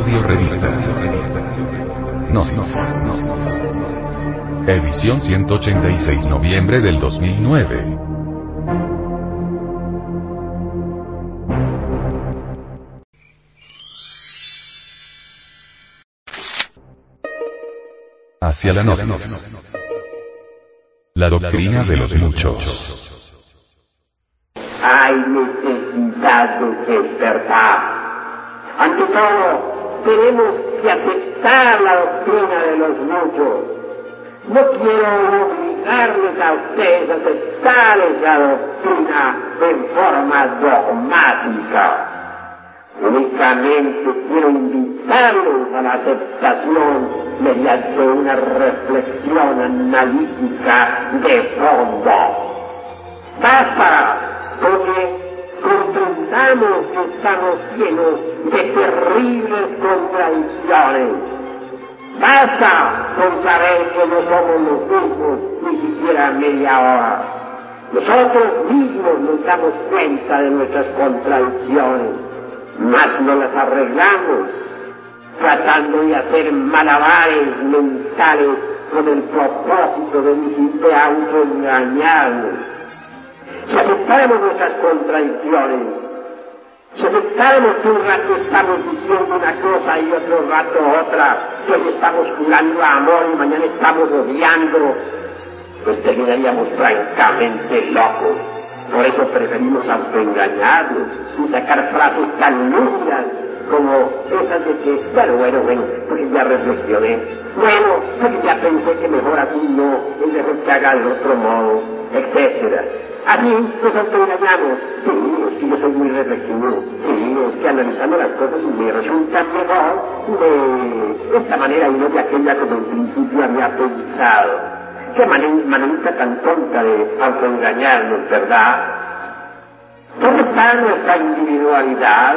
Audio Revista. Nos, nos, Edición 186 noviembre del 2009. Hacia la noche. La doctrina de los muchos. Hay necesidad de despertar. Ante todo, tenemos que aceptar la doctrina de los muchos. No quiero obligarles a ustedes a aceptar esa doctrina en forma dogmática. Únicamente quiero invitarlos a la aceptación mediante una reflexión analítica de fondo. Basta porque comprendamos que estamos llenos de terribles contradicciones. Basta con saber que no somos los mismos ni siquiera media hora. Nosotros mismos nos damos cuenta de nuestras contradicciones, mas no las arreglamos tratando de hacer malabares mentales con el propósito de, de autoengañarnos si aceptáramos nuestras contradicciones, si aceptáramos que un rato estamos diciendo una cosa y otro rato otra, que hoy estamos jugando a amor y mañana estamos odiando, pues terminaríamos francamente locos. Por eso preferimos autoengañarnos y sacar frases tan lúcidas como esas de que, bueno, bueno, bueno, porque ya reflexioné, bueno, porque ya pensé que mejor así no, es mejor que haga de otro modo, etcétera. Así nos autoengañamos. Sí, es que yo soy muy reflexivo. Sí, es que analizando las cosas me resulta mejor de esta manera y no de aquella como en principio había pensado. Qué manita tan tonta de autoengañarnos, ¿verdad? ¿Dónde está nuestra individualidad?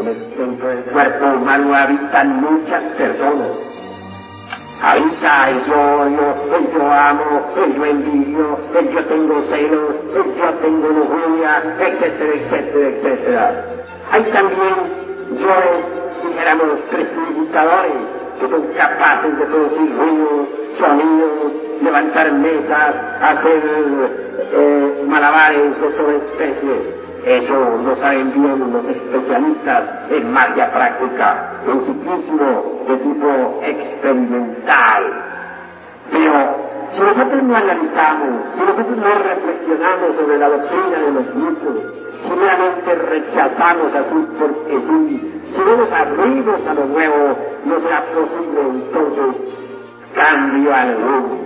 en el centro del cuerpo humano habitan muchas personas. Habita el yo, yo, el yo amo, el yo envidio, el yo tengo celos, el yo tengo lujuria, etcétera, etcétera, etcétera. Hay también yoes, dijéramos, precipitadores, que son capaces de producir ruidos, sonidos, levantar mesas, hacer eh, malabares de toda especie. Eso lo saben bien los especialistas en magia práctica, en ciclismo de tipo experimental. Pero si nosotros no analizamos, si nosotros no reflexionamos sobre la doctrina de los muchos, si realmente rechazamos así porque sí, si no nos abrimos a lo nuevo, no será posible entonces cambio alguno.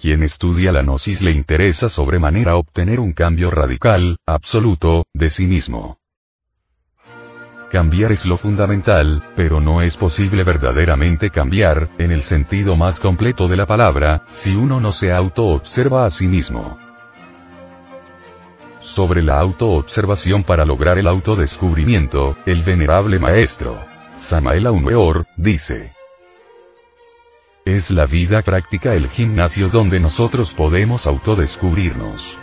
Quien estudia la gnosis le interesa sobremanera obtener un cambio radical, absoluto, de sí mismo. Cambiar es lo fundamental, pero no es posible verdaderamente cambiar, en el sentido más completo de la palabra, si uno no se autoobserva a sí mismo. Sobre la autoobservación para lograr el autodescubrimiento, el venerable maestro, Samael Aumeor, dice, es la vida práctica el gimnasio donde nosotros podemos autodescubrirnos.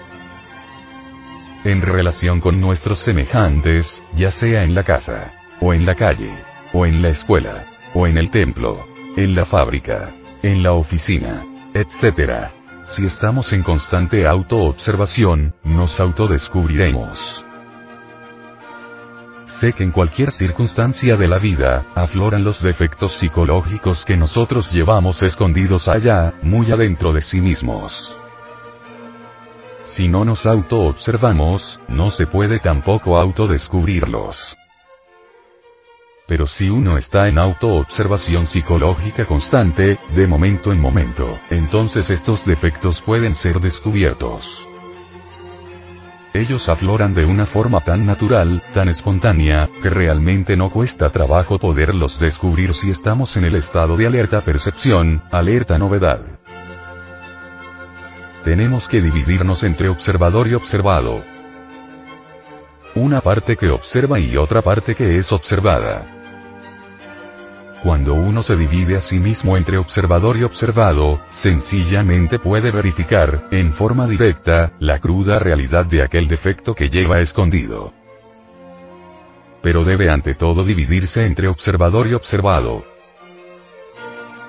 En relación con nuestros semejantes, ya sea en la casa, o en la calle, o en la escuela, o en el templo, en la fábrica, en la oficina, etc. Si estamos en constante autoobservación, nos autodescubriremos. Sé que en cualquier circunstancia de la vida, afloran los defectos psicológicos que nosotros llevamos escondidos allá, muy adentro de sí mismos. Si no nos auto-observamos, no se puede tampoco autodescubrirlos. Pero si uno está en auto-observación psicológica constante, de momento en momento, entonces estos defectos pueden ser descubiertos. Ellos afloran de una forma tan natural, tan espontánea, que realmente no cuesta trabajo poderlos descubrir si estamos en el estado de alerta percepción, alerta novedad. Tenemos que dividirnos entre observador y observado. Una parte que observa y otra parte que es observada. Cuando uno se divide a sí mismo entre observador y observado, sencillamente puede verificar, en forma directa, la cruda realidad de aquel defecto que lleva escondido. Pero debe ante todo dividirse entre observador y observado.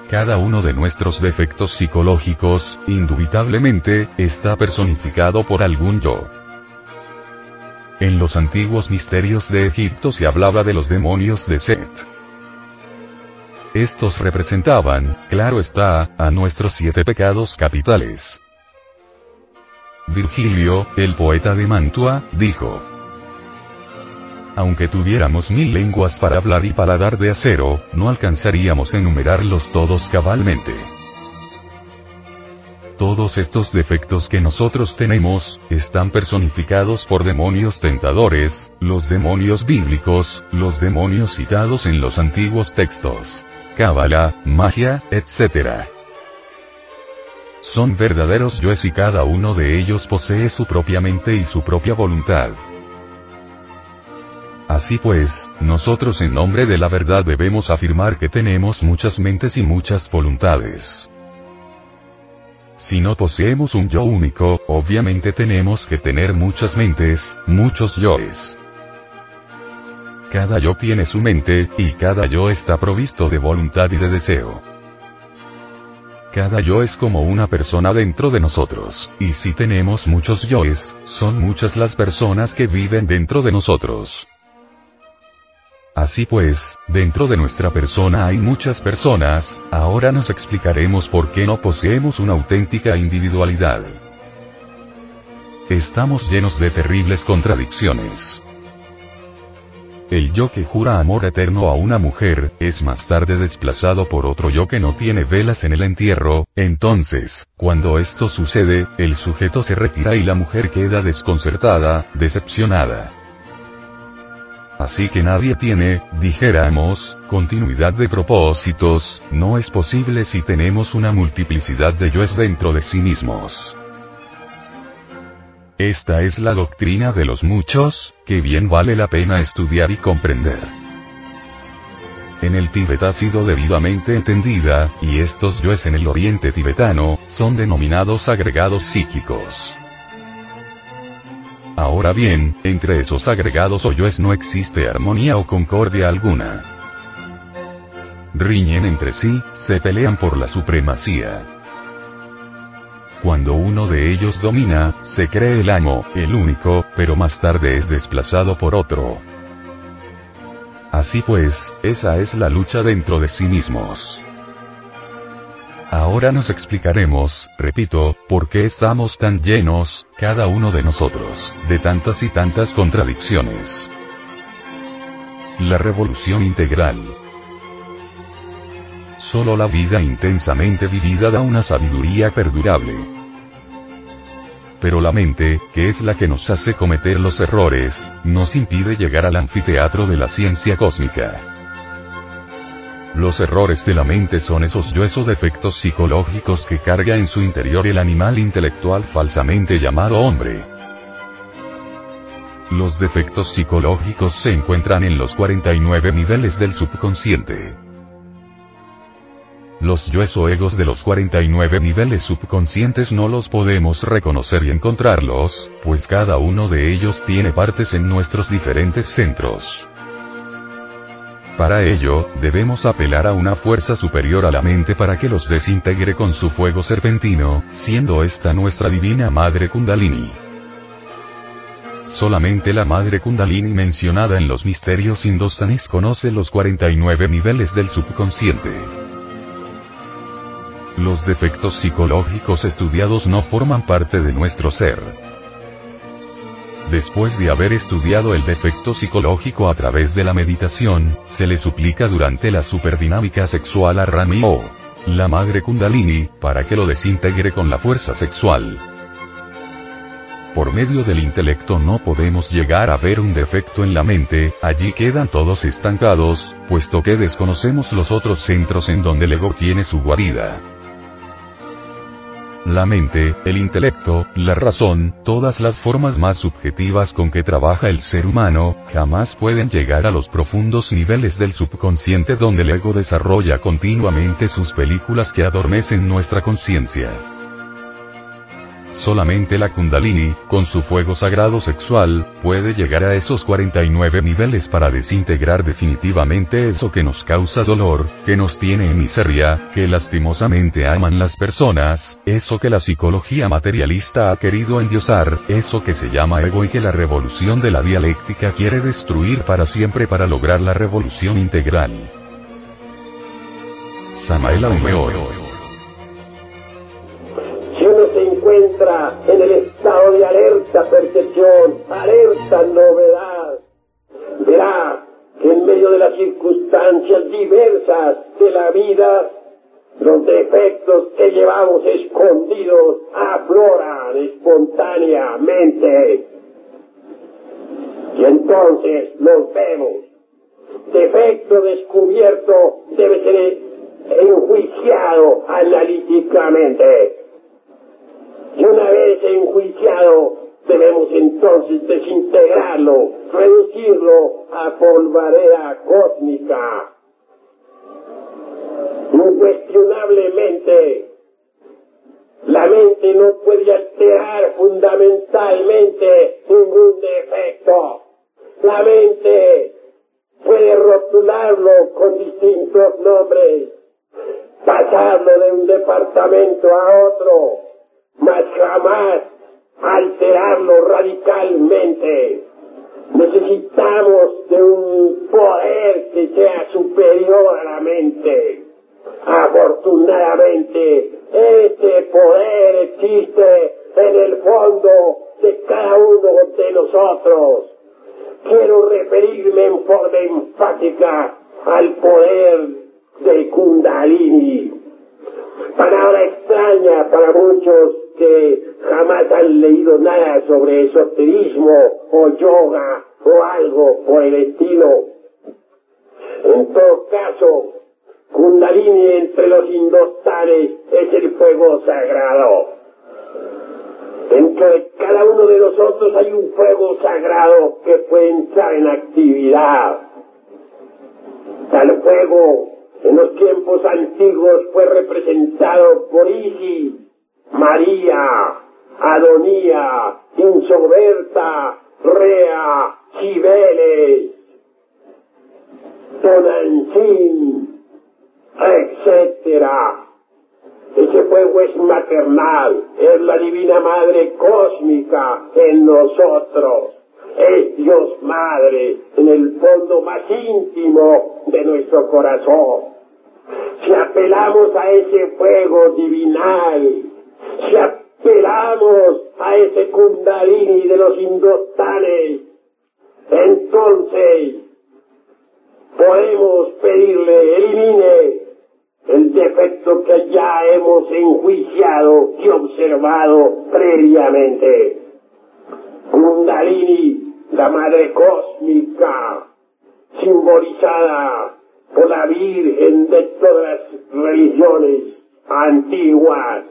Cada uno de nuestros defectos psicológicos, indubitablemente, está personificado por algún yo. En los antiguos misterios de Egipto se hablaba de los demonios de Set. Estos representaban, claro está, a nuestros siete pecados capitales. Virgilio, el poeta de Mantua, dijo, aunque tuviéramos mil lenguas para hablar y paladar de acero, no alcanzaríamos enumerarlos todos cabalmente. Todos estos defectos que nosotros tenemos, están personificados por demonios tentadores, los demonios bíblicos, los demonios citados en los antiguos textos cábala, magia, etc. Son verdaderos yoes y cada uno de ellos posee su propia mente y su propia voluntad. Así pues, nosotros en nombre de la verdad debemos afirmar que tenemos muchas mentes y muchas voluntades. Si no poseemos un yo único, obviamente tenemos que tener muchas mentes, muchos yoes. Cada yo tiene su mente, y cada yo está provisto de voluntad y de deseo. Cada yo es como una persona dentro de nosotros, y si tenemos muchos yoes, son muchas las personas que viven dentro de nosotros. Así pues, dentro de nuestra persona hay muchas personas, ahora nos explicaremos por qué no poseemos una auténtica individualidad. Estamos llenos de terribles contradicciones. El yo que jura amor eterno a una mujer, es más tarde desplazado por otro yo que no tiene velas en el entierro, entonces, cuando esto sucede, el sujeto se retira y la mujer queda desconcertada, decepcionada. Así que nadie tiene, dijéramos, continuidad de propósitos, no es posible si tenemos una multiplicidad de yoes dentro de sí mismos. Esta es la doctrina de los muchos, que bien vale la pena estudiar y comprender. En el Tíbet ha sido debidamente entendida, y estos yoes en el oriente tibetano, son denominados agregados psíquicos. Ahora bien, entre esos agregados o yoes no existe armonía o concordia alguna. Riñen entre sí, se pelean por la supremacía. Cuando uno de ellos domina, se cree el amo, el único, pero más tarde es desplazado por otro. Así pues, esa es la lucha dentro de sí mismos. Ahora nos explicaremos, repito, por qué estamos tan llenos, cada uno de nosotros, de tantas y tantas contradicciones. La revolución integral. Solo la vida intensamente vivida da una sabiduría perdurable. Pero la mente, que es la que nos hace cometer los errores, nos impide llegar al anfiteatro de la ciencia cósmica. Los errores de la mente son esos o defectos psicológicos que carga en su interior el animal intelectual falsamente llamado hombre. Los defectos psicológicos se encuentran en los 49 niveles del subconsciente. Los yoes o egos de los 49 niveles subconscientes no los podemos reconocer y encontrarlos, pues cada uno de ellos tiene partes en nuestros diferentes centros. Para ello, debemos apelar a una fuerza superior a la mente para que los desintegre con su fuego serpentino, siendo esta nuestra divina madre Kundalini. Solamente la madre Kundalini mencionada en los misterios indostanes conoce los 49 niveles del subconsciente. Los defectos psicológicos estudiados no forman parte de nuestro ser. Después de haber estudiado el defecto psicológico a través de la meditación, se le suplica durante la superdinámica sexual a Rami o la madre Kundalini, para que lo desintegre con la fuerza sexual. Por medio del intelecto no podemos llegar a ver un defecto en la mente, allí quedan todos estancados, puesto que desconocemos los otros centros en donde el ego tiene su guarida. La mente, el intelecto, la razón, todas las formas más subjetivas con que trabaja el ser humano, jamás pueden llegar a los profundos niveles del subconsciente donde el ego desarrolla continuamente sus películas que adormecen nuestra conciencia. Solamente la kundalini, con su fuego sagrado sexual, puede llegar a esos 49 niveles para desintegrar definitivamente eso que nos causa dolor, que nos tiene en miseria, que lastimosamente aman las personas, eso que la psicología materialista ha querido endiosar, eso que se llama ego y que la revolución de la dialéctica quiere destruir para siempre para lograr la revolución integral. Samael Aumeor encuentra en el estado de alerta percepción, alerta novedad, verá que en medio de las circunstancias diversas de la vida, los defectos que llevamos escondidos afloran espontáneamente. Y entonces los vemos. Defecto descubierto debe ser enjuiciado analíticamente vez enjuiciado, debemos entonces desintegrarlo, reducirlo a polvareda cósmica. Incuestionablemente, la mente no puede alterar fundamentalmente ningún defecto. La mente puede rotularlo con distintos nombres, pasarlo de un departamento a otro, mas jamás alterarlo radicalmente. Necesitamos de un poder que sea superior a la mente. Afortunadamente, este poder existe en el fondo de cada uno de nosotros. Quiero referirme en forma enfática al poder de Kundalini. Palabra extraña para muchos que jamás han leído nada sobre esoterismo o algo por el estilo. En todo caso, Kundalini entre los indostanes es el fuego sagrado. Dentro de cada uno de nosotros hay un fuego sagrado que puede entrar en actividad. Tal fuego en los tiempos antiguos fue representado por Isis, María, Adonía, Insoberta, Rea, Cibeles, Tonantzin, etc. Ese fuego es maternal, es la divina madre cósmica en nosotros. Es Dios Madre en el fondo más íntimo de nuestro corazón. Si apelamos a ese fuego divinal, si apelamos a ese kundalini de los entonces podemos pedirle elimine el defecto que ya hemos enjuiciado y observado previamente. Kundalini, la madre cósmica, simbolizada por la Virgen de todas las religiones antiguas,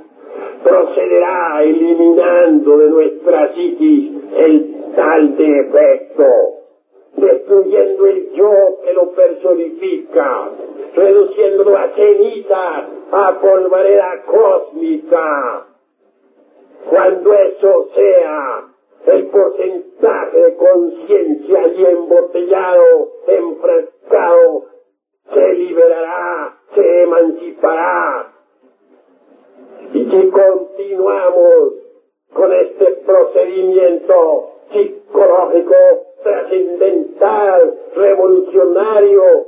procederá eliminando de nuestra psiquis el tal defecto, destruyendo el yo que lo personifica, reduciéndolo a ceniza, a polvareda cósmica. Cuando eso sea, el porcentaje de conciencia y embotellado, enfrascado, se liberará, se emancipará, y si continuamos con este procedimiento, psicológico, trascendental, revolucionario,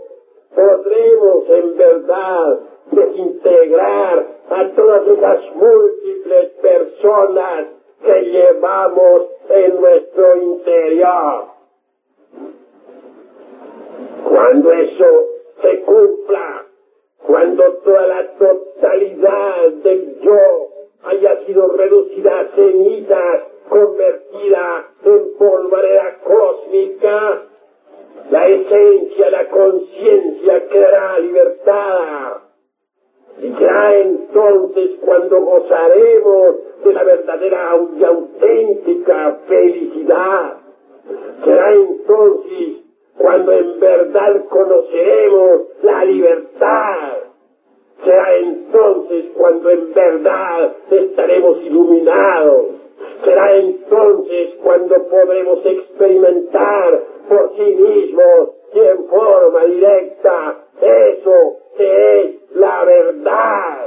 podremos en verdad desintegrar a todas esas múltiples personas que llevamos en nuestro interior. Cuando eso felicidad, será entonces cuando en verdad conoceremos la libertad. Será entonces cuando en verdad estaremos iluminados. Será entonces cuando podremos experimentar por sí mismos y en forma directa eso que es la verdad.